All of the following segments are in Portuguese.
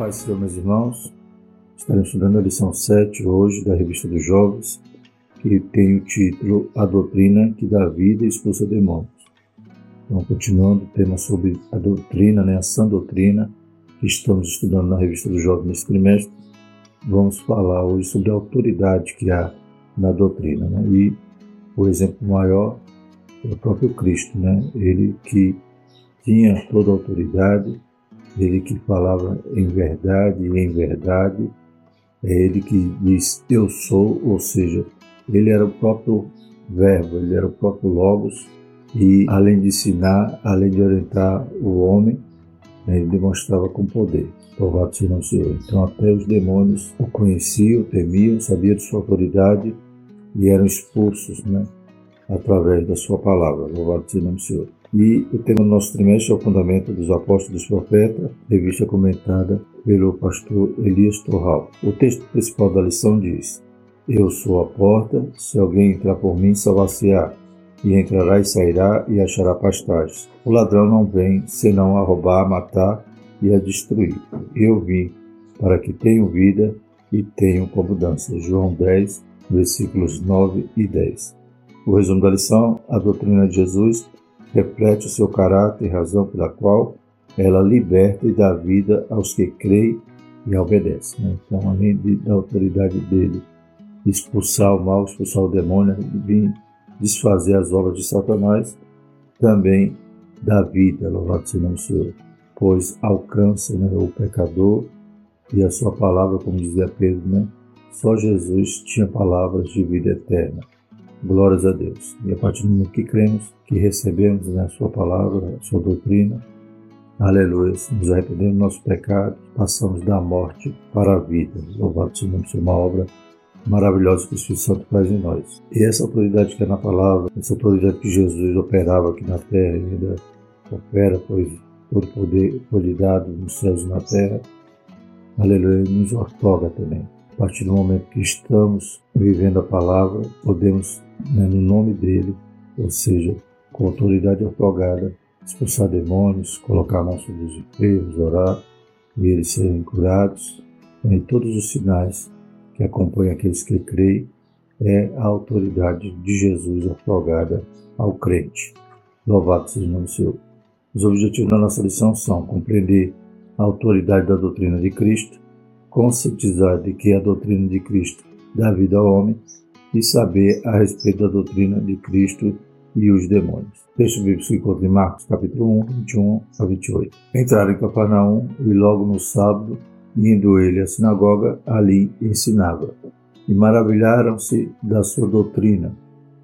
paz, Senhor, meus irmãos. Estaremos estudando a lição 7 hoje da Revista dos Jovens, que tem o título A Doutrina que dá vida e expulsa demônios. Então, continuando o tema sobre a doutrina, né, a sã doutrina, que estamos estudando na Revista dos Jovens nesse trimestre, vamos falar hoje sobre a autoridade que há na doutrina. Né? E o exemplo maior é o próprio Cristo, né? ele que tinha toda a autoridade, ele que falava em verdade e em verdade, é ele que diz eu sou, ou seja, ele era o próprio verbo, ele era o próprio logos e além de ensinar, além de orientar o homem, né, ele demonstrava com poder. Louvado seja o Senhor. Então até os demônios o conheciam, temiam, sabiam de sua autoridade e eram expulsos, né? Através da sua palavra. Louvado seja o Senhor. E o tema do nosso trimestre é o fundamento dos apóstolos dos profetas, revista comentada pelo pastor Elias Torral. O texto principal da lição diz: Eu sou a porta, se alguém entrar por mim, salvar-se-á, e entrará e sairá e achará pastagens. O ladrão não vem senão a roubar, a matar e a destruir. Eu vim para que tenham vida e tenham abundância. João 10, versículos 9 e 10. O resumo da lição: a doutrina de Jesus reflete o seu caráter e razão pela qual ela liberta e dá vida aos que creem e obedecem. Né? Então, além de, da autoridade dele expulsar o mal, expulsar o demônio, vir desfazer as obras de Satanás, também dá vida, louvado seja o Senhor, pois alcança né, o pecador e a sua palavra, como dizia Pedro, né? só Jesus tinha palavras de vida eterna. Glórias a Deus. E a partir do momento que cremos, que recebemos né, a Sua palavra, a Sua doutrina, aleluia, nos arrependemos do nosso pecado, passamos da morte para a vida. Louvado seja o Senhor, uma obra maravilhosa que o Espírito Santo faz em nós. E essa autoridade que é na palavra, essa autoridade que Jesus operava aqui na terra, ainda opera, pois todo poder foi lhe dado nos céus e na terra, aleluia, nos ortoga também. A partir do momento que estamos vivendo a palavra, podemos né, no nome dele, ou seja, com autoridade otorgada, expulsar demônios, colocar a mão sobre os enfermos, orar e eles serem curados. Né, e todos os sinais que acompanham aqueles que creem é a autoridade de Jesus otorgada ao crente. Louvado seja o nome do Senhor. Os objetivos da nossa lição são compreender a autoridade da doutrina de Cristo, conscientizar de que a doutrina de Cristo dá vida ao homem e saber a respeito da doutrina de Cristo e os demônios. Texto bíblico se encontra em Marcos capítulo 1, 21 a 28. Entraram em Cafarnaum e logo no sábado, indo ele à sinagoga, ali ensinava. E maravilharam-se da sua doutrina,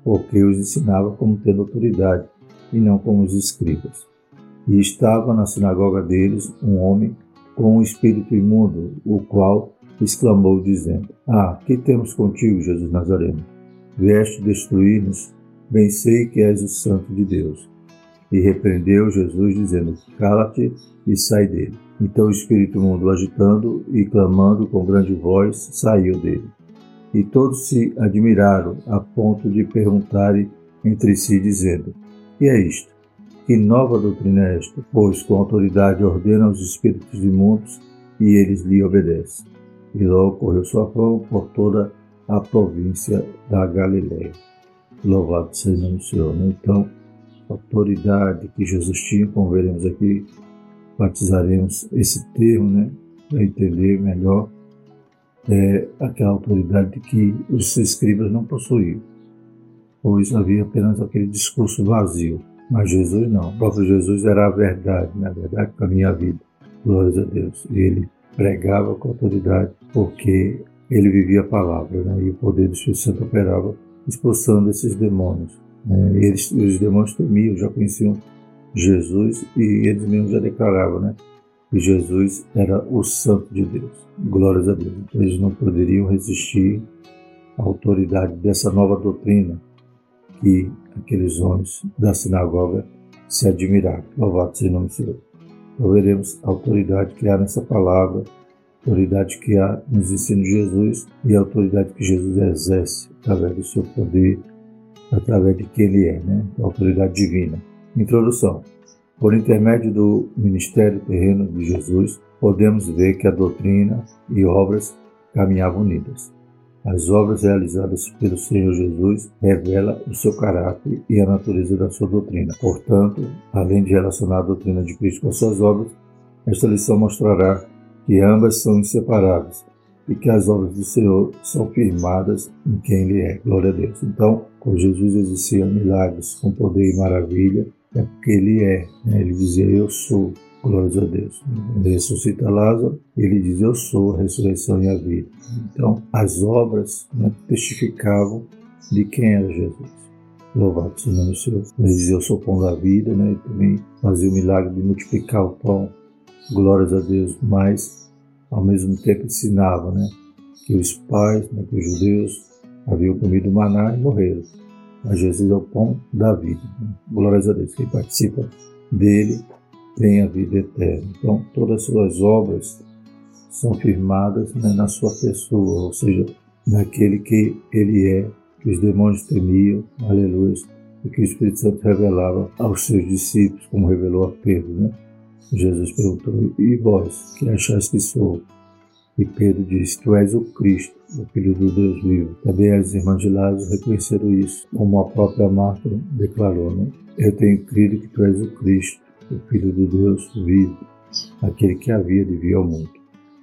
porque os ensinava como tendo autoridade, e não como os escribas. E estava na sinagoga deles um homem com um espírito imundo, o qual exclamou, dizendo: Ah, que temos contigo, Jesus Nazareno? Vieste destruir-nos, bem sei que és o Santo de Deus. E repreendeu Jesus, dizendo: Cala-te e sai dele. Então o espírito mundo, agitando e clamando com grande voz, saiu dele. E todos se admiraram, a ponto de perguntarem entre si, dizendo: Que é isto? Que nova doutrina é esta? Pois com autoridade ordena aos espíritos imundos e eles lhe obedecem e logo correu sua fama por toda a província da Galiléia. Louvado seja o Senhor. Então, a autoridade que Jesus tinha, como veremos aqui, batizaremos esse termo, né, para entender melhor, é aquela autoridade que os escribas não possuíam, pois havia apenas aquele discurso vazio. Mas Jesus não, o próprio Jesus era a verdade, na verdade, para a vida. Glórias a Deus. Ele pregava com autoridade, porque ele vivia a palavra, né? e o poder do Espírito Santo operava expulsando esses demônios. Né? Eles, os demônios temiam, já conheciam Jesus e eles mesmos já declaravam né? que Jesus era o Santo de Deus. Glórias a Deus. Então, eles não poderiam resistir à autoridade dessa nova doutrina que aqueles homens da sinagoga se admiraram. Louvado seja o nome do Senhor. Então veremos a autoridade que há nessa palavra, a autoridade que há nos ensinos de Jesus e a autoridade que Jesus exerce através do seu poder, através de quem ele é, né? a autoridade divina. Introdução. Por intermédio do ministério terreno de Jesus, podemos ver que a doutrina e obras caminhavam unidas. As obras realizadas pelo Senhor Jesus revelam o seu caráter e a natureza da sua doutrina. Portanto, além de relacionar a doutrina de Cristo com as suas obras, esta lição mostrará que ambas são inseparáveis e que as obras do Senhor são firmadas em quem Ele é. Glória a Deus. Então, quando Jesus exercia milagres com poder e maravilha, é porque Ele é. Né? Ele dizia, eu sou. Glórias a Deus. Ressuscita Lázaro, ele diz: Eu sou a ressurreição e a vida. Então, as obras né, testificavam de quem era Jesus. Louvado seja o nome do Senhor. Ele dizia: Eu sou o pão da vida, né? E também fazia o milagre de multiplicar o pão. Glórias a Deus. Mas, ao mesmo tempo, ensinava né, que os pais, né, que os judeus, haviam comido maná e morreram. Mas Jesus é o pão da vida. Né? Glórias a Deus. Quem participa dele tem a vida eterna. Então, todas as suas obras são firmadas né, na sua pessoa, ou seja, naquele que ele é, que os demônios temiam, aleluia, e que o Espírito Santo revelava aos seus discípulos, como revelou a Pedro. Né? Jesus perguntou: E vós, que achais que sou? E Pedro disse: Tu és o Cristo, o Filho do Deus vivo. Também as irmãs de Lázaro reconheceram isso, como a própria Marta declarou: né? Eu tenho crido que tu és o Cristo, o Filho do Deus vivo, aquele que havia de vir ao mundo.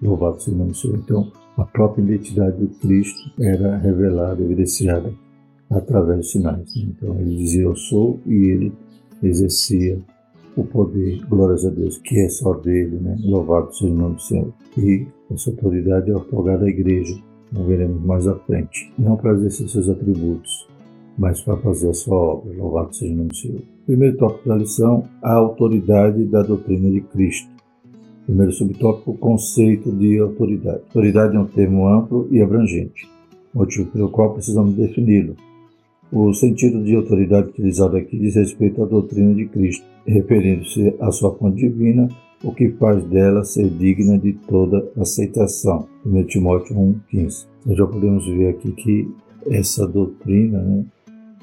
Louvado seja o nome do Senhor. Então, a própria identidade do Cristo era revelada, evidenciada através de sinais. Então, ele dizia eu sou e ele exercia o poder, glórias a Deus, que é só dele, né? Louvado seja o nome do Senhor. E essa autoridade é otorgada à igreja, como veremos mais à frente, não para exercer seus atributos, mas para fazer a sua obra. Louvado seja o nome do Senhor. Primeiro tópico da lição, a autoridade da doutrina de Cristo. Primeiro subtópico, o conceito de autoridade. Autoridade é um termo amplo e abrangente, motivo pelo qual precisamos defini-lo. O sentido de autoridade utilizado aqui diz respeito à doutrina de Cristo, referindo-se à sua fonte divina, o que faz dela ser digna de toda aceitação. 1 Timóteo 1,15. Nós já podemos ver aqui que essa doutrina, né,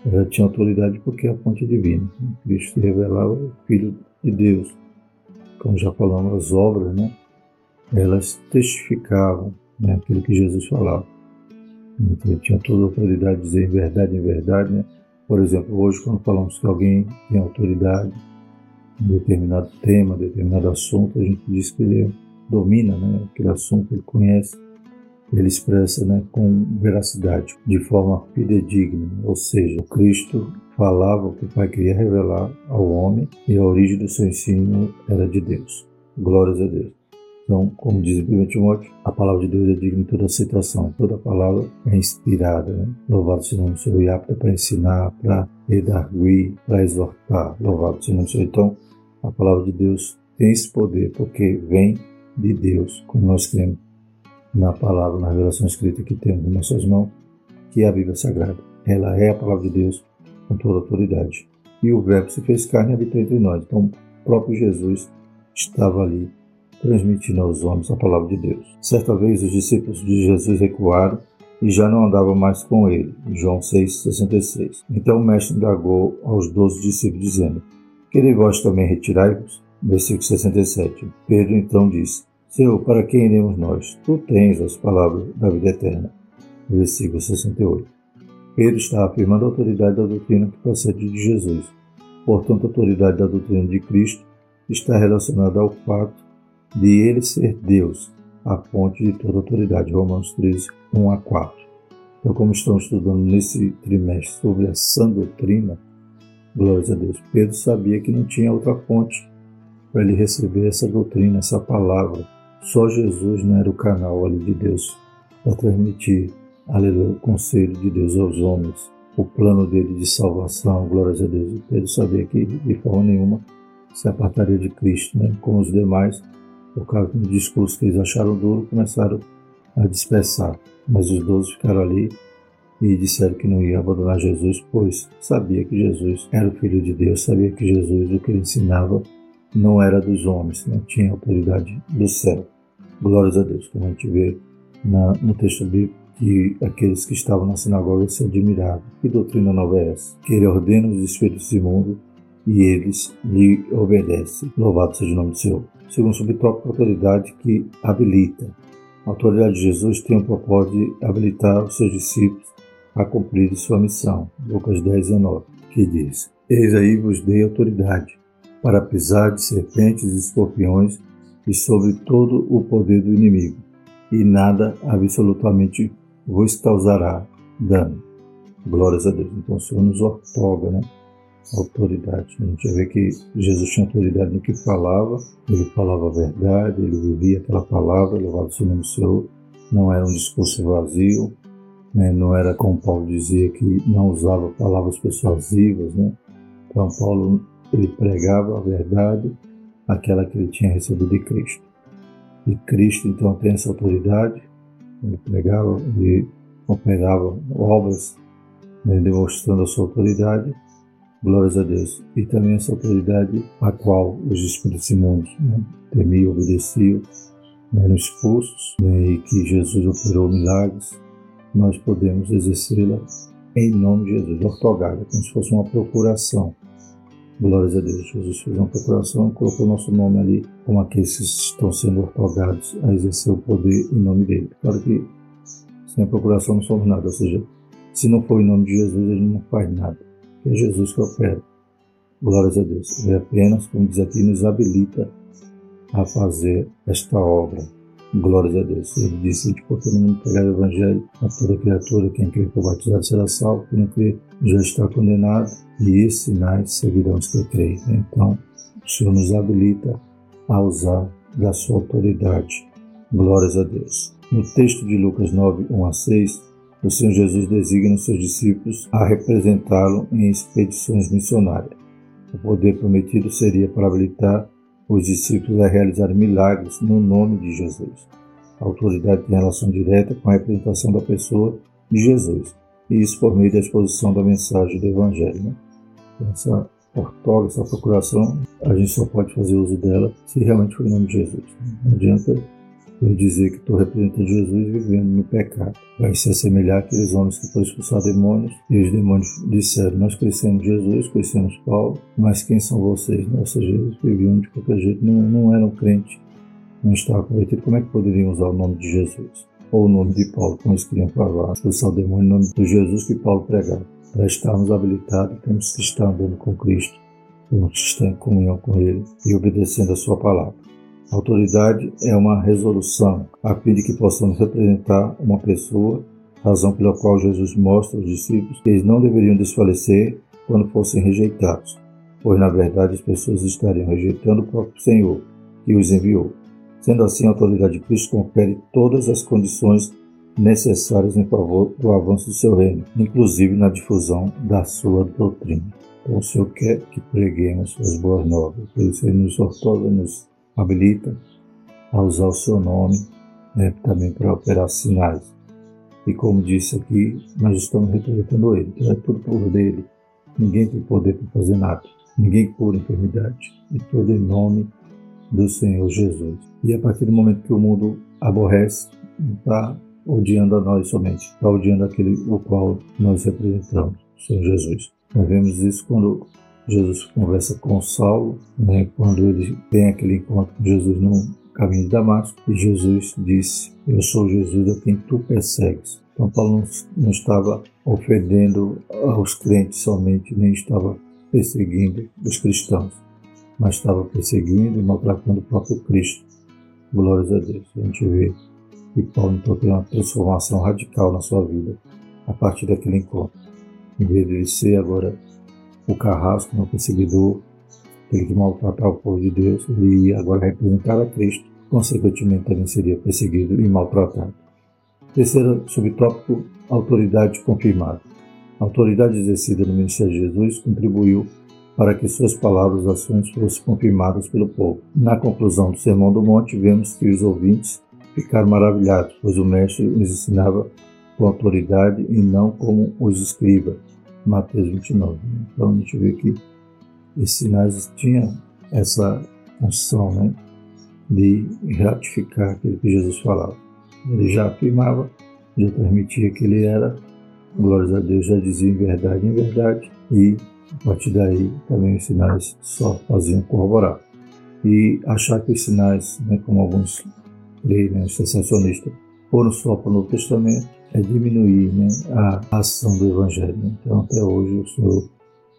ela tinha autoridade porque é a fonte divina. Cristo se revelava o Filho de Deus. Como já falamos, as obras, né? Elas testificavam né, aquilo que Jesus falava. Então, ele tinha toda a autoridade de dizer em verdade, em verdade, né? Por exemplo, hoje quando falamos que alguém tem autoridade em determinado tema, determinado assunto, a gente diz que ele domina, né? Aquele assunto, ele conhece ele expressa né, com veracidade, de forma fidedigna, ou seja, Cristo falava o que o Pai queria revelar ao homem e a origem do seu ensino era de Deus. Glórias a Deus. Então, como diz 1 Timóteo, a palavra de Deus é digna de toda aceitação. Toda palavra é inspirada. Né? Louvado seja o nome do Senhor e apta para ensinar, para redarguir, para exortar. Louvado seja o nome do Senhor. Então, a palavra de Deus tem esse poder porque vem de Deus, como nós cremos na palavra, na revelação escrita que temos em nossas mãos, que é a Bíblia Sagrada. Ela é a palavra de Deus com toda autoridade. E o Verbo se fez carne e habitou entre nós. Então, o próprio Jesus estava ali transmitindo aos homens a palavra de Deus. Certa vez, os discípulos de Jesus recuaram e já não andavam mais com ele. João 6,66. Então o mestre indagou aos doze discípulos, dizendo: Querem vós também retirai-vos? Versículo 67. Pedro então disse: Senhor, para quem iremos nós? Tu tens as palavras da vida eterna. Versículo 68. Pedro está afirmando a autoridade da doutrina que procede de Jesus. Portanto, a autoridade da doutrina de Cristo está relacionada ao fato de ele ser Deus, a fonte de toda autoridade. Romanos 13, 1 a 4. Então, como estamos estudando nesse trimestre sobre a sã doutrina, glórias a Deus, Pedro sabia que não tinha outra fonte para ele receber essa doutrina, essa palavra só Jesus não era o canal ali de Deus para transmitir, aleluia, o conselho de Deus aos homens, o plano dele de salvação, glórias a Deus. E Pedro sabia que de forma nenhuma se apartaria de Cristo, né? como os demais, por causa do discurso que eles acharam duro, começaram a dispersar. Mas os doze ficaram ali e disseram que não iam abandonar Jesus, pois sabia que Jesus era o Filho de Deus, sabia que Jesus, o que ele ensinava, não era dos homens, não tinha autoridade do céu. Glórias a Deus, como a gente vê na, no texto bíblico, que aqueles que estavam na sinagoga se admiravam. Que doutrina nova é essa? Que ele ordena os espíritos imundos e eles lhe obedecem. Louvado seja o nome do Senhor. Segundo subtópico, autoridade que habilita. A autoridade de Jesus tem o propósito de habilitar os seus discípulos a cumprir sua missão. Lucas 10, 19, que diz: Eis aí vos dei autoridade para pisar de serpentes e escorpiões e sobre todo o poder do inimigo, e nada absolutamente vos causará dano. Glórias a Deus. Então o Senhor nos ortoga, né? Autoridade. A gente vê que Jesus tinha autoridade no que falava, ele falava a verdade, ele vivia aquela palavra, levava o seu nome Senhor, não era um discurso vazio, né? não era como Paulo dizia que não usava palavras persuasivas, né? Então Paulo ele pregava a verdade, aquela que ele tinha recebido de Cristo. E Cristo então tem essa autoridade, ele pregava, ele operava obras né, demonstrando a sua autoridade, glórias a Deus. E também essa autoridade a qual os espíritos imundos né, temiam, obedeciam, né, eram expulsos, né, e que Jesus operou milagres, nós podemos exercê-la em nome de Jesus, ortogária, como se fosse uma procuração. Glórias a Deus. Jesus fez uma procuração, colocou nosso nome ali como aqueles que estão sendo ortogados a exercer o poder em nome dele. Claro que sem a procuração não somos nada, ou seja, se não for em nome de Jesus, a gente não faz nada. É Jesus que opera. Glórias a Deus. Ele apenas, como diz aqui, nos habilita a fazer esta obra. Glórias a Deus. Ele disse que por todo mundo pregar o Evangelho a toda criatura, quem crê for batizado será salvo, quem não crê já está condenado, e esses sinais seguirão os que creem. Então, o Senhor nos habilita a usar da sua autoridade. Glórias a Deus. No texto de Lucas 9, 1 a 6, o Senhor Jesus designa seus discípulos a representá-lo em expedições missionárias. O poder prometido seria para habilitar os discípulos a realizar milagres no nome de Jesus. A autoridade tem relação direta com a representação da pessoa de Jesus, e isso por meio da exposição da mensagem do Evangelho. Né? Essa ortógrafa, essa procuração, a gente só pode fazer uso dela se realmente for em nome de Jesus. Não adianta eu dizer que estou representando Jesus vivendo no pecado. Vai se assemelhar àqueles homens que foram expulsar demônios e os demônios disseram: Nós conhecemos Jesus, conhecemos Paulo, mas quem são vocês? Né? Ou seja, eles viviam de qualquer jeito, não, não eram crentes, não estavam convertidos. Como é que poderiam usar o nome de Jesus? Ou o nome de Paulo, como eles queriam falar, expulsar o demônio em nome de Jesus que Paulo pregava. Para estarmos habilitados, temos que estar andando com Cristo, temos que estar em comunhão com Ele e obedecendo a Sua palavra. Autoridade é uma resolução a fim de que possamos representar uma pessoa, razão pela qual Jesus mostra aos discípulos que eles não deveriam desfalecer quando fossem rejeitados, pois na verdade as pessoas estariam rejeitando o próprio Senhor que os enviou. Sendo assim, a autoridade de Cristo confere todas as condições necessárias em favor do avanço do seu reino, inclusive na difusão da sua doutrina. Então, o Senhor quer que preguemos as boas novas, isso ele nos ortoga, nos habilita a usar o seu nome né, também para operar sinais. E como disse aqui, nós estamos representando Ele, então é tudo por dele. Ninguém tem poder para fazer nada, ninguém cura enfermidade, e tudo em nome do Senhor Jesus. E a partir do momento que o mundo aborrece, está odiando a nós somente, está odiando aquele o qual nós representamos, Senhor Jesus. Nós vemos isso quando Jesus conversa com Saulo, né, quando ele tem aquele encontro com Jesus no caminho de Damasco, e Jesus disse: Eu sou Jesus a quem tu persegues. Então, Paulo não, estava ofendendo aos crentes somente, nem estava perseguindo os cristãos, mas estava perseguindo e maltratando o próprio Cristo. Glórias a Deus. A gente vê que Paulo então tem uma transformação radical na sua vida a partir daquele encontro. Em vez de ele ser agora o carrasco, meu perseguidor, aquele que maltratava o povo de Deus, ele agora representar a Cristo, consequentemente também seria perseguido e maltratado. Terceiro subtópico, autoridade confirmada. A autoridade exercida no ministério de Jesus contribuiu para que suas palavras e ações fossem confirmadas pelo povo. Na conclusão do Sermão do Monte, vemos que os ouvintes ficaram maravilhados, pois o Mestre os ensinava com autoridade e não como os escribas, Mateus 29. Então a gente vê que esses sinais tinham essa função né, de ratificar aquilo que Jesus falava. Ele já afirmava, já transmitia que ele era, glórias a Deus, já dizia em verdade, em verdade, e A partir daí, também os sinais só faziam corroborar. E achar que os sinais, né, como alguns creem, né, os sensacionistas, foram só para o Novo Testamento, é diminuir né, a ação do Evangelho. Então, até hoje, o Senhor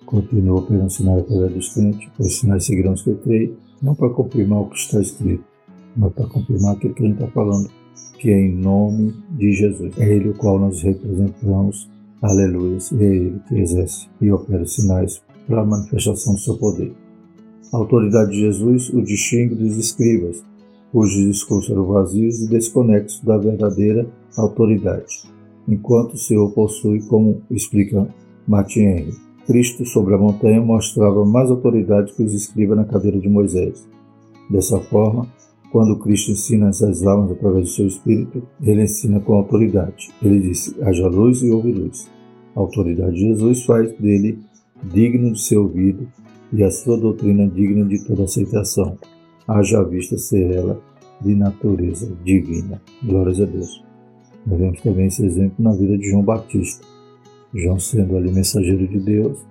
continua operando sinais através dos crentes, pois sinais seguirão os que não para confirmar o que está escrito, mas para confirmar aquilo que a gente está falando, que é em nome de Jesus. É Ele o qual nós representamos, aleluia, é Ele que exerce e opera sinais para a manifestação do seu poder. A autoridade de Jesus o distingue dos escribas, cujos discursos eram vazios e desconexos da verdadeira autoridade, enquanto o Senhor possui, como explica Martin Henry, Cristo sobre a montanha mostrava mais autoridade que os escribas na cadeira de Moisés. Dessa forma, quando Cristo ensina essas almas através do seu Espírito, ele ensina com autoridade. Ele disse: haja luz e ouve luz. A autoridade de Jesus faz dele digno de ser ouvido e a sua doutrina digna de toda aceitação, haja vista ser ela de natureza divina. Glórias a Deus. Nós vemos também esse exemplo na vida de João Batista. João sendo ali mensageiro de Deus,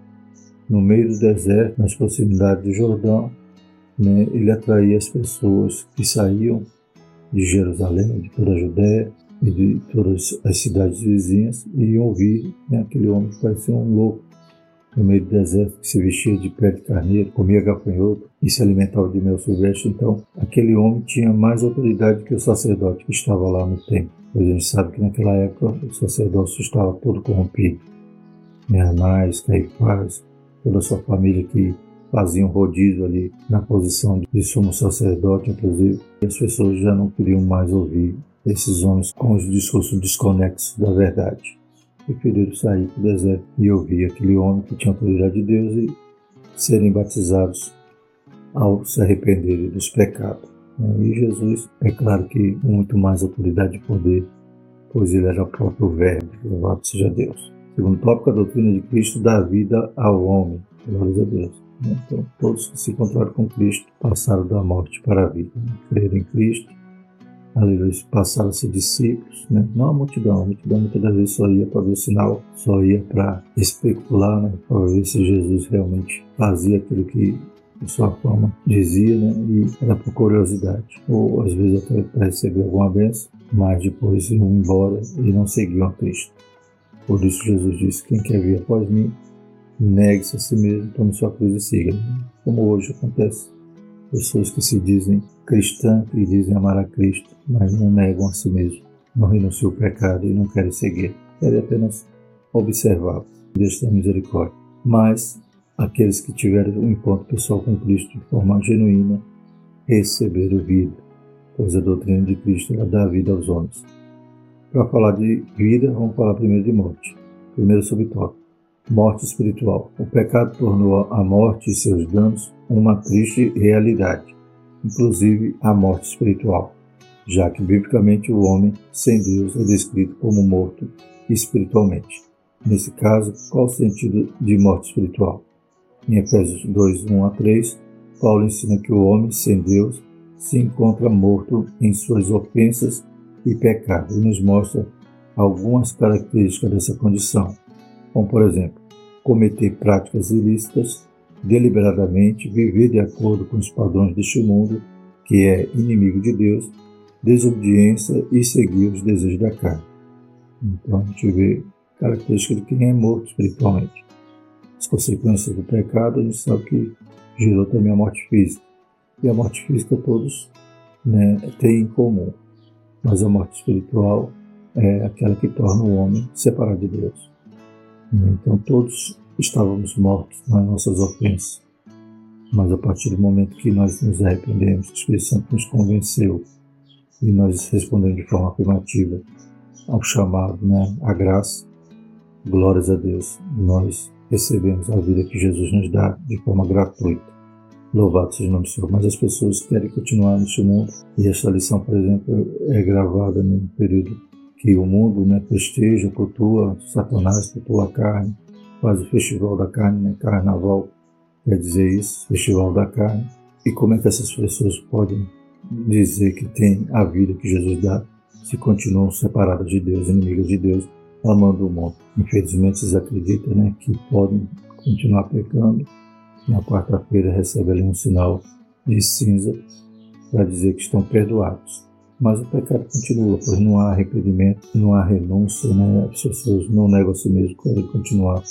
no meio do deserto, nas proximidades do Jordão, né, ele atraía as pessoas que saíam de Jerusalém, de toda a Judéia e de todas as cidades vizinhas e iam ouvir né, aquele homem que parecia um louco no meio do deserto, que se vestia de pele de carneiro, comia gafanhoto e se alimentava de mel silvestre. Então, aquele homem tinha mais autoridade que o sacerdote que estava lá no templo. Pois a gente sabe que naquela época o sacerdócio estava todo corrompido. Anás, Caifás, toda a sua família que faziam rodízio ali na posição de sumo sacerdote, inclusive, e as pessoas já não queriam mais ouvir esses homens com os discursos desconexos da verdade. Preferiram sair para o deserto e ouvir aquele homem que tinha autoridade de Deus e serem batizados ao se arrependerem dos pecados. E Jesus, é claro que com muito mais autoridade e poder, pois ele era o próprio Verbo, louvado seja Deus. Segundo tópico, a doutrina de Cristo dá vida ao homem. Glórias a Deus. Então, todos que se encontraram com Cristo passaram da morte para a vida. Crer em Cristo, aleluia, passaram a ser discípulos, né? não a multidão. A multidão muitas das vezes só ia para ver o sinal, só ia para especular, né? para ver se Jesus realmente fazia aquilo que a sua fama dizia, né? e era por curiosidade. Ou às vezes até para receber alguma benção, mas depois iam embora e não seguiam a Cristo. Por isso Jesus disse: Quem quer vir após mim, negue-se a si mesmo, tome sua cruz e siga. Como hoje acontece. Pessoas que se dizem cristãs e dizem amar a Cristo, mas não negam a si mesmo, não renunciam ao pecado e não querem seguir. Querem apenas observar. Deus tem misericórdia. Mas aqueles que tiveram um encontro pessoal com Cristo de forma genuína receberam vida, pois a doutrina de Cristo ela dá vida aos homens. Para falar de vida, vamos falar primeiro de morte. Primeiro subtópico morte espiritual. O pecado tornou a morte e seus danos uma triste realidade, inclusive a morte espiritual, já que biblicamente o homem sem Deus é descrito como morto espiritualmente. Nesse caso, qual o sentido de morte espiritual? Em Efésios 2, 1 a 3, Paulo ensina que o homem sem Deus se encontra morto em suas ofensas e pecados e nos mostra algumas características dessa condição, como por exemplo, cometer práticas ilícitas, deliberadamente viver de acordo com os padrões deste mundo, que é inimigo de Deus, desobediência e seguir os desejos da carne. Então a gente vê característica de quem é morto espiritualmente. As consequências do pecado a gente sabe que gerou também a morte física. E a morte física todos né, têm em comum. Mas a morte espiritual é aquela que torna o homem separado de Deus. Então todos estávamos mortos nas nossas ofensas. Mas a partir do momento que nós nos arrependemos, o Espírito Santo nos convenceu e nós respondemos de forma afirmativa ao chamado, né, à graça, glórias a Deus, nós recebemos a vida que Jesus nos dá de forma gratuita. Louvado seja o nome do Senhor. Mas as pessoas querem continuar neste mundo e essa lição, por exemplo, é gravada no período que o mundo né, festeja, cultua Satanás, cultua a carne, faz o festival da carne, né, carnaval, quer dizer isso, festival da carne. E como é que essas pessoas podem dizer que tem a vida que Jesus dá se continuam separadas de Deus, inimigas de Deus, amando o mundo. Infelizmente, eles acreditam né, que podem continuar pecando. Na quarta-feira recebe ali um sinal de cinza para dizer que estão perdoados. Mas o pecado continua, pois não há arrependimento, não há renúncia, né? as pessoas não negam a si mesmo, querem continuar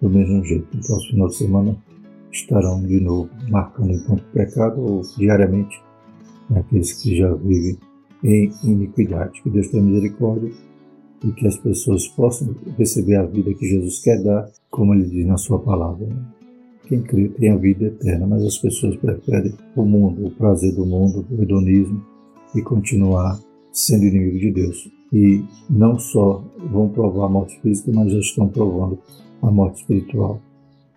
do mesmo jeito. No próximo final de semana estarão de novo marcando enquanto pecado ou diariamente né? aqueles que já vivem em iniquidade. Que Deus tenha misericórdia e que as pessoas possam receber a vida que Jesus quer dar, como ele diz na sua palavra. Né? Quem crê tem a vida eterna, mas as pessoas preferem o mundo, o prazer do mundo, o hedonismo e continuar sendo inimigo de Deus. E não só vão provar a morte física, mas já estão provando a morte espiritual.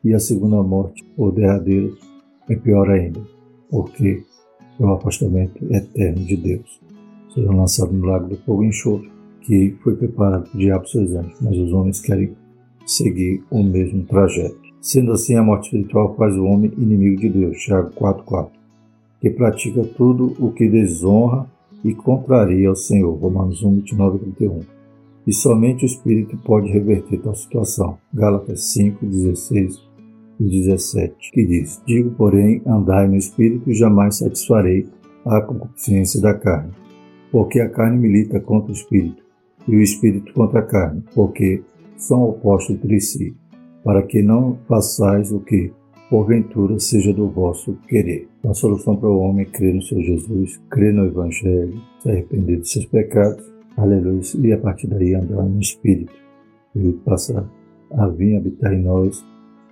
E a segunda morte, ou derradeira, é pior ainda, porque é o afastamento eterno de Deus. Serão lançados no lago do fogo enxofre, que foi preparado para o diabo e seus anjos, mas os homens querem seguir o mesmo trajeto. Sendo assim, a morte espiritual faz o homem inimigo de Deus. Tiago 4,4. Que pratica tudo o que desonra e contraria ao Senhor. Romanos 1, 29 31. E somente o Espírito pode reverter tal situação. Gálatas 5, 16 e 17, que diz: Digo, porém, andai no Espírito e jamais satisfarei a concupiscência da carne. Porque a carne milita contra o Espírito, e o Espírito contra a carne, porque são opostos entre si para que não façais o que, porventura, seja do vosso querer. A solução para o homem é crer no Senhor Jesus, crer no Evangelho, se arrepender dos seus pecados, aleluia, e a partir daí andar no Espírito. Ele passa a vir habitar em nós,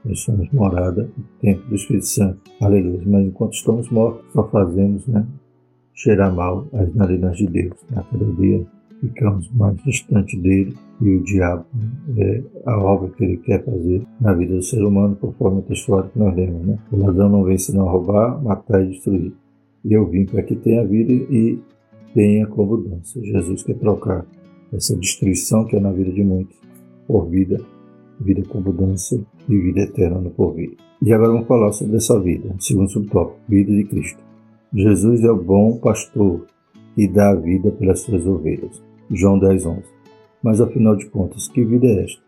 nós somos morada, templo do Espírito Santo, aleluia. Mas enquanto estamos mortos, só fazemos, né, cheirar mal as narinas de Deus. A cada dia ficamos mais distante dele e o diabo é a obra que ele quer fazer na vida do ser humano, conforme o texto que nós lemos. Né? O ladrão não vem senão roubar, matar e destruir. E eu vim para que tenha vida e tenha com abundância. Jesus quer trocar essa destruição que é na vida de muitos por vida, vida com abundância e vida eterna no porvir. E agora vamos falar sobre essa vida, segundo subtópico, vida de Cristo. Jesus é o bom pastor e dá a vida pelas suas ovelhas. João 10, 11. Mas afinal de contas, que vida é esta?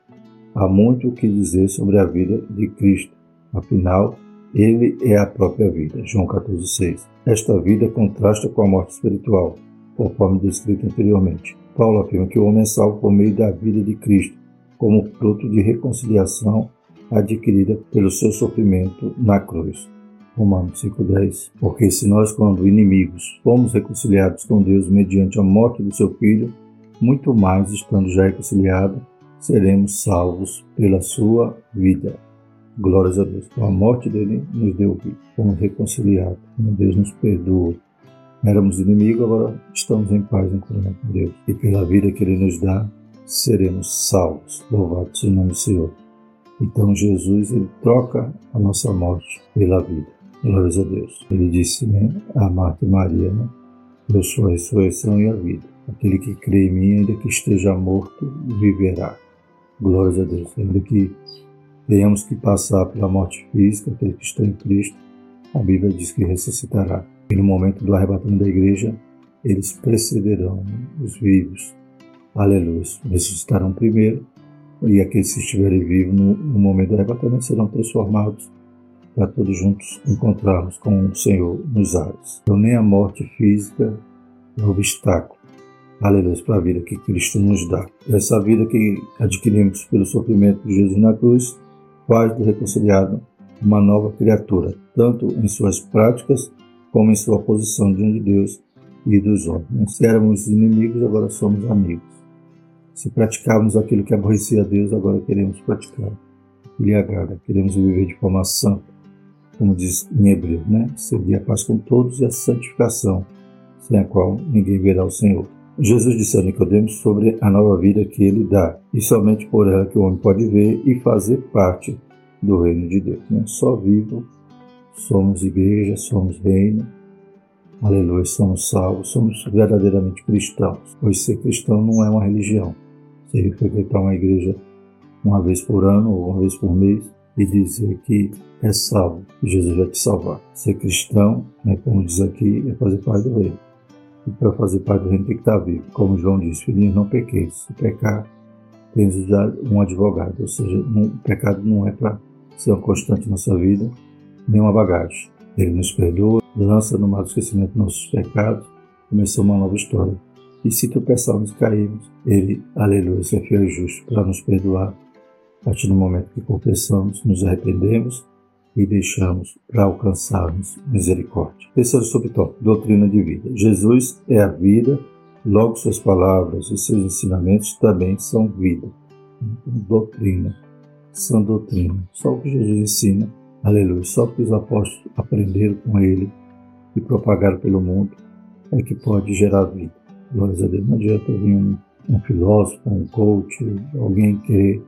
Há muito o que dizer sobre a vida de Cristo. Afinal, ele é a própria vida. João 14, 6. Esta vida contrasta com a morte espiritual, conforme descrito anteriormente. Paulo afirma que o homem é salvo por meio da vida de Cristo, como fruto de reconciliação adquirida pelo seu sofrimento na cruz. Romanos 5,10 Porque se nós, quando inimigos, fomos reconciliados com Deus mediante a morte do seu Filho, muito mais, estando já reconciliados, seremos salvos pela sua vida. Glórias a Deus. Com a morte dele nos deu vida. Fomos reconciliados. Deus nos perdoa. Éramos inimigos, agora estamos em paz em comunhão com Deus. E pela vida que ele nos dá, seremos salvos. Louvado seja o nome do Senhor. Então Jesus ele troca a nossa morte pela vida. Glórias a Deus. Ele disse né, a Marta e Maria, né? Eu sou a ressurreição e a vida. Aquele que crê em mim, ainda que esteja morto, viverá. Glórias a Deus. Ainda que tenhamos que passar pela morte física, aquele que está em Cristo, a Bíblia diz que ressuscitará. E no momento do arrebatamento da igreja, eles precederão os vivos. Aleluia. Ressuscitarão primeiro, e aqueles que estiverem vivos no, no momento do arrebatamento serão transformados para todos juntos encontrarmos com o Senhor nos ares. Então, nem a morte física é obstáculo aleluia, para a vida que Cristo nos dá. Essa vida que adquirimos pelo sofrimento de Jesus na cruz faz do reconciliado uma nova criatura, tanto em suas práticas como em sua posição diante de Deus e dos homens. Se éramos inimigos, agora somos amigos. Se praticávamos aquilo que aborrecia a Deus, agora queremos praticar o que lhe agrada. Queremos viver de forma santa, como diz em Hebreu, né? Seguir a paz com todos e a santificação, sem a qual ninguém verá o Senhor. Jesus disse a Nicodemos sobre a nova vida que ele dá, e somente por ela que o homem pode ver e fazer parte do reino de Deus. Né? Só vivo, somos igreja, somos reino, aleluia, somos salvos, somos verdadeiramente cristãos, pois ser cristão não é uma religião. Você frequentar uma igreja uma vez por ano ou uma vez por mês e dizer que é salvo, que Jesus vai te salvar. Ser cristão, né, como diz aqui, é fazer parte do reino. E para fazer parte do reino tem que estar vivo. Como João disse, filhinhos, não pequeis. Se pecar, tens um advogado, ou seja, o pecado não é para ser uma constante na sua vida, nem uma bagagem. Ele nos perdoa, lança no mar do esquecimento nossos pecados, começou uma nova história. E se tropeçarmos e cairmos, Ele, aleluia, é fiel e justo para nos perdoar. A partir do momento que confessamos, nos arrependemos e deixamos para alcançarmos misericórdia. Terceiro subtópico, doutrina de vida. Jesus é a vida, logo suas palavras e seus ensinamentos também são vida. Doutrina, são doutrina. Só o que Jesus ensina, aleluia, só o que os apóstolos aprenderam com ele e propagaram pelo mundo é que pode gerar vida. Glórias a Deus. Não adianta vir um, um filósofo, um coach, alguém querer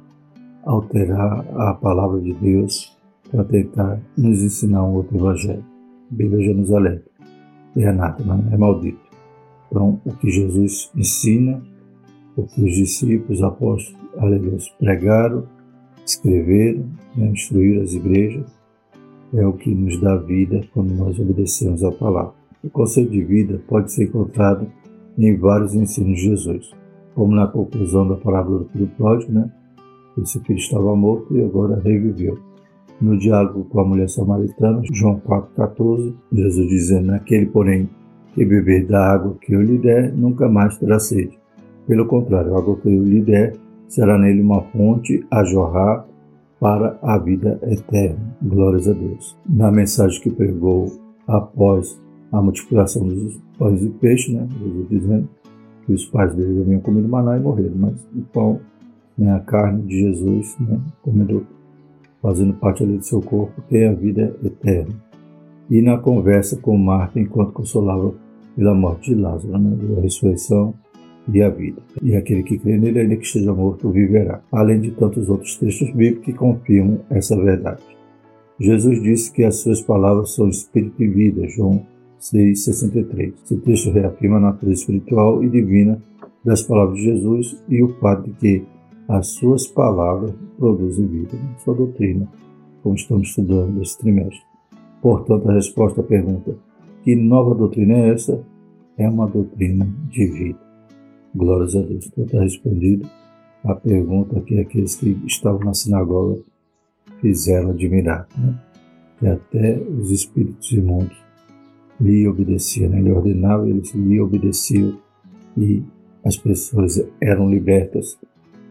alterar a palavra de Deus para tentar nos ensinar um outro evangelho. A Bíblia já nos alerta. É anátema, é maldito. Então, o que Jesus ensina, o que os discípulos, apóstolos, aleluia, pregaram, escreveram, né, instruíram as igrejas, é o que nos dá vida quando nós obedecemos a palavra. O conceito de vida pode ser encontrado em vários ensinos de Jesus, como na conclusão da parábola do filho pródigo, né? Esse filho estava morto e agora reviveu. No diálogo com a mulher samaritana, João 4,14, Jesus dizendo: Aquele, porém, que beber da água que eu lhe der, nunca mais terá sede. Pelo contrário, a água que eu lhe der será nele uma fonte a jorrar para a vida eterna. Glórias a Deus. Na mensagem que pregou após a multiplicação dos pães e peixes, né? Jesus dizendo que os pais dele haviam comido maná e morreram, mas o pão, né, a carne de Jesus, né, comendo, fazendo parte ali do seu corpo, tem a vida eterna. E na conversa com Marta, enquanto consolava pela morte de Lázaro, né, a ressurreição e a vida. E aquele que crê nele, ainda que esteja morto, viverá. Além de tantos outros textos bíblicos que confirmam essa verdade. Jesus disse que as suas palavras são espírito e vida, João 6,63. Esse texto reafirma a natureza espiritual e divina das palavras de Jesus e o fato de que as suas palavras produzem vida, sua doutrina, como estamos estudando nesse trimestre. Portanto, a resposta à pergunta: que nova doutrina é essa? É uma doutrina de vida. Glórias a Deus. Então está respondido a pergunta que aqueles que estavam na sinagoga fizeram admirar. Né? E até os espíritos imundos lhe obedeciam. Né? Ele ordenava, eles lhe obedeciam e as pessoas eram libertas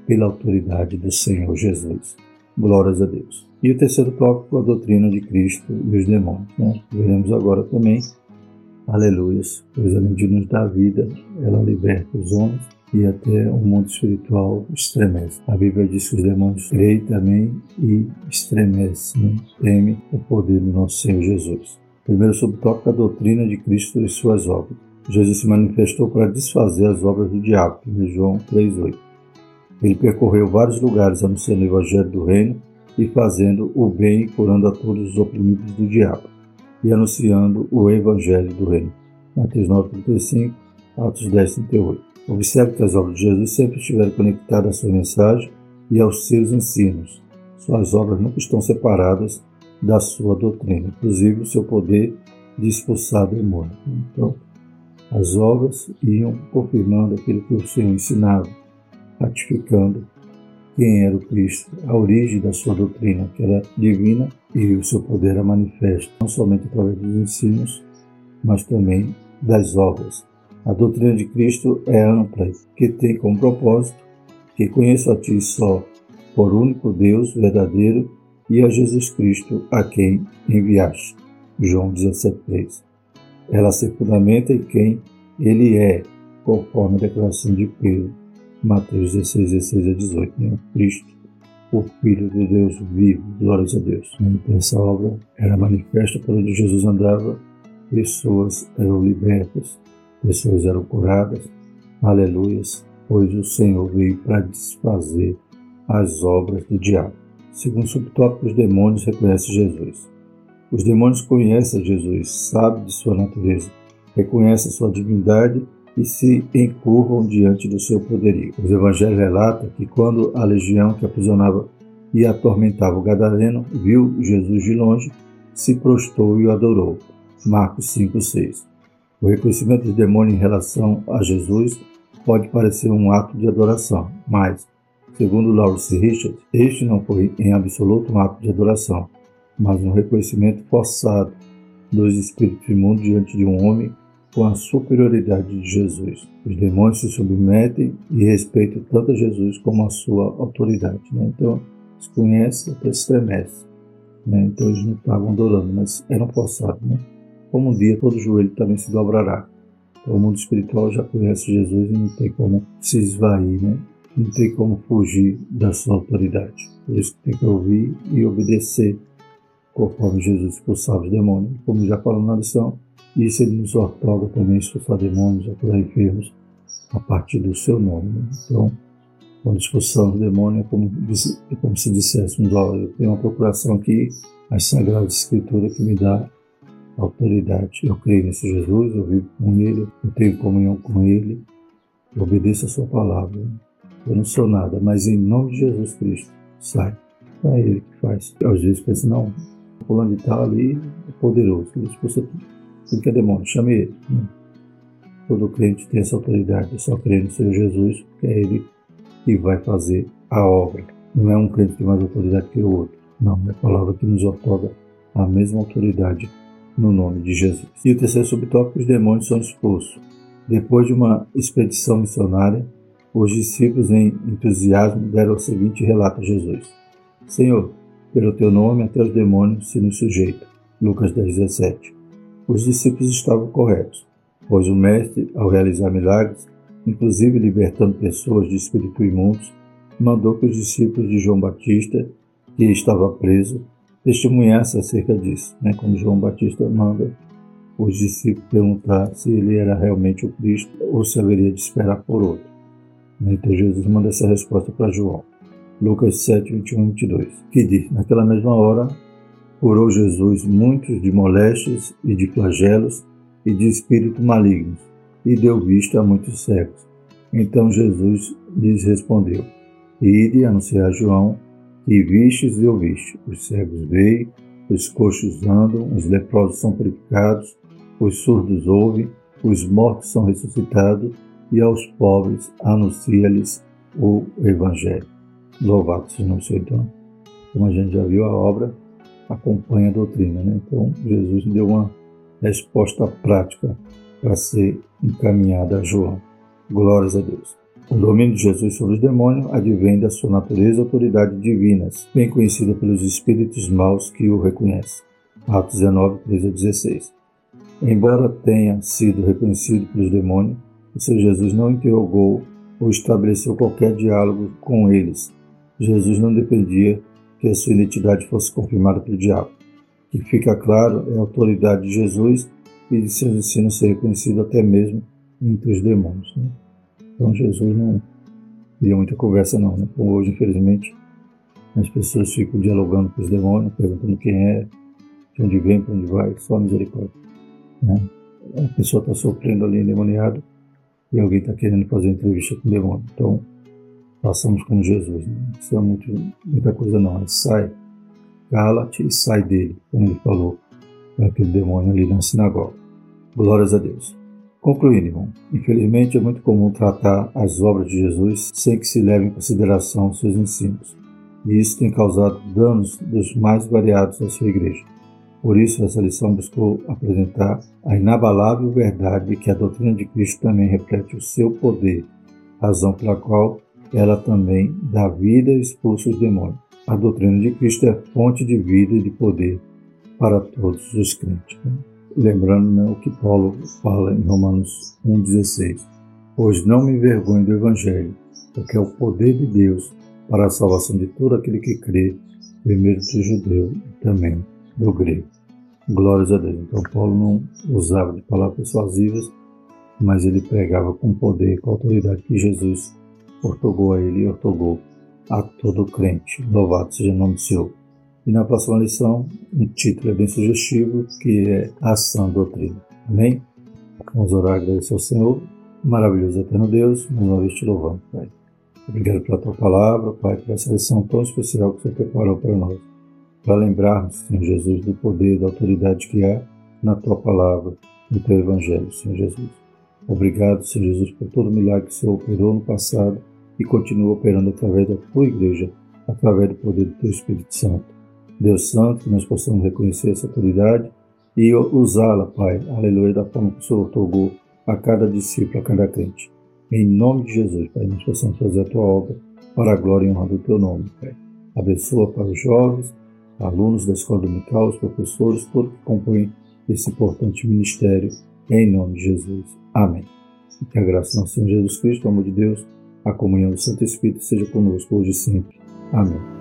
pela autoridade do Senhor Jesus. Glórias a Deus. E o terceiro tópico, a doutrina de Cristo e os demônios. Né? Veremos agora também Aleluias, pois além de nos dar vida, ela liberta os homens e até o mundo espiritual estremece. A Bíblia diz que os demônios creem também e estremecem, né? teme o poder do nosso Senhor Jesus. Primeiro subtópico, a doutrina de Cristo e suas obras. Jesus se manifestou para desfazer as obras do diabo, em João 3,8. Ele percorreu vários lugares anunciando o Evangelho do Reino e fazendo o bem e curando a todos os oprimidos do diabo e anunciando o Evangelho do Reino. Mateus 9,35, Atos 10,38. Observe que as obras de Jesus sempre estiveram conectadas à sua mensagem e aos seus ensinos. Suas obras nunca estão separadas da sua doutrina, inclusive o seu poder de expulsar demônios. Então, as obras iam confirmando aquilo que o Senhor ensinava, ratificando quem era o Cristo, a origem da sua doutrina, que era divina, e o seu poder era manifesto, não somente através dos ensinos, mas também das obras. A doutrina de Cristo é ampla, que tem como propósito que conheça a Ti só, por único Deus verdadeiro, e a Jesus Cristo, a quem enviaste. João 17,3. Ela se fundamenta em quem Ele é, conforme a declaração de Pedro Mateus 16, 16 a 18, né? Cristo, o Filho do Deus vivo, glórias a Deus. Essa obra era manifesta por onde Jesus andava, pessoas eram libertas, pessoas eram curadas, aleluias, pois o Senhor veio para desfazer as obras do diabo. Segundo subtópico, os demônios reconhecem Jesus. Os demônios conhecem Jesus, sabem de sua natureza, reconhecem sua divindade e se encurvam diante do seu poderio. Os evangelhos relatam que quando a legião que aprisionava e atormentava o gadareno viu Jesus de longe, se prostrou e o adorou. Marcos 5:6. O reconhecimento dos demônios em relação a Jesus pode parecer um ato de adoração, mas Segundo Lawrence Richard, este não foi em absoluto um ato de adoração, mas um reconhecimento forçado dos espíritos imundos diante de um homem com a superioridade de Jesus. Os demônios se submetem e respeitam tanto a Jesus como a sua autoridade. Né? Então, se conhece até estremece. Né? Então, eles não estavam adorando, mas eram forçados. Né? Como um dia todo joelho também se dobrará. Então, o mundo espiritual já conhece Jesus e não tem como se esvair, né? não tem como fugir da sua autoridade. Por isso que tem que ouvir e obedecer conforme Jesus expulsava os demônios. Como já falamos na lição, isso ele nos ortoga também expulsar demônios, curar enfermos, a partir do seu nome. Né? Então, quando expulsamos o demônio, é como, é como se disséssemos, olha, eu tenho uma procuração aqui, as Sagradas Escrituras que me dá autoridade. Eu creio nesse Jesus, eu vivo com Ele, eu tenho comunhão com Ele, eu obedeço a Sua palavra. Eu não sou nada, mas em nome de Jesus Cristo, sai. É Ele que faz. Às vezes pensa, não, fulano de tal ali é poderoso, ele expulsa tudo. Tudo que é demônio, chame ele. Todo crente tem essa autoridade, só crer no Senhor Jesus, porque é ele que vai fazer a obra. Não é um crente que tem mais autoridade que o outro. Não, é a palavra que nos otorga a mesma autoridade no nome de Jesus. E o terceiro subtópico, os demônios são expulsos. Depois de uma expedição missionária, os discípulos em entusiasmo deram o seguinte relato a Jesus. Senhor, pelo teu nome até os demônios se nos sujeitam. Lucas 10, 17. Os discípulos estavam corretos, pois o Mestre, ao realizar milagres, inclusive libertando pessoas de espírito imundos, mandou que os discípulos de João Batista, que estava preso, testemunhassem acerca disso. Né? Quando João Batista manda os discípulos perguntar se ele era realmente o Cristo ou se haveria de esperar por outro. Então Jesus manda essa resposta para João. Lucas 7, 21 e 22, que diz: Naquela mesma hora, curou Jesus muitos de moléstias e de flagelos e de espíritos malignos, e deu vista a muitos cegos. Então Jesus lhes respondeu: Ide anunciar a João que vistes e ouvistes: os cegos veem, os coxos andam, os leprosos são purificados, os surdos ouvem, os mortos são ressuscitados, e aos pobres anuncia-lhes o Evangelho. Louvado seja o. Então, como a gente já viu, a obra acompanha a doutrina. Né? Então, Jesus deu uma resposta prática para ser encaminhada a João. Glórias a Deus. O domínio de Jesus sobre os demônios advém da sua natureza e autoridade divinas, bem conhecida pelos espíritos maus que o reconhecem. Atos 19, 13 a 16. Embora tenha sido reconhecido pelos demônios, o Senhor Jesus não interrogou ou estabeleceu qualquer diálogo com eles, Jesus não dependia que a sua identidade fosse confirmada pelo diabo. O que fica claro é a autoridade de Jesus e de seus ensinos ser reconhecido até mesmo entre os demônios. Né? Então Jesus não queria muita conversa não, né? como hoje infelizmente as pessoas ficam dialogando com os demônios, perguntando quem é, de onde vem, para onde vai, só misericórdia. Né? A pessoa está sofrendo ali endemoniado e alguém está querendo fazer entrevista com o demônio. Então façamos como Jesus. Não precisa muito, muita coisa não. É sai, cala-te e sai dele, como ele falou para aquele demônio ali na sinagoga. Glórias a Deus. Concluindo, irmão, infelizmente é muito comum tratar as obras de Jesus sem que se leve em consideração seus ensinos. E isso tem causado danos dos mais variados à sua igreja. Por isso, essa lição buscou apresentar a inabalável verdade de que a doutrina de Cristo também reflete o seu poder, razão pela qual ela também dá vida e expulsa os demônios. A doutrina de Cristo é fonte de vida e de poder para todos os crentes. Né? Lembrando né, o que Paulo fala em Romanos 1,16. Pois não me envergonho do Evangelho, porque é o poder de Deus para a salvação de todo aquele que crê, primeiro do judeu e também do grego. Glórias a Deus. Então Paulo não usava de palavras persuasivas, mas ele pregava com poder, com autoridade que Jesus ortogou a ele e ortogou a todo crente. Louvado seja o nome do Senhor. E na próxima lição, um título é bem sugestivo, que é Ação Doutrina. Amém? Vamos orar agradecer ao Senhor. Maravilhoso eterno Deus, mais uma vez te louvamos, Pai. Obrigado pela tua palavra, Pai, por essa lição tão especial que você preparou para nós. Para lembrarmos, Senhor Jesus, do poder e da autoridade que há na tua palavra, no teu Evangelho, Senhor Jesus. Obrigado, Senhor Jesus, por todo o milagre que o Senhor operou no passado e continua operando através da tua igreja, através do poder do teu Espírito Santo. Deus Santo, que nós possamos reconhecer essa autoridade e usá-la, Pai, aleluia, da forma que o Senhor otorgou a cada discípulo, a cada crente. Em nome de Jesus, Pai, nós possamos fazer a tua obra para a glória e honra do teu nome, Pai. Abençoa para os jovens, alunos da escola dominical, os professores, todos que compõem esse importante ministério, em nome de Jesus. Amém. E que a graça do nosso Senhor Jesus Cristo, o amor de Deus, a comunhão do Santo Espírito seja conosco hoje e sempre. Amém.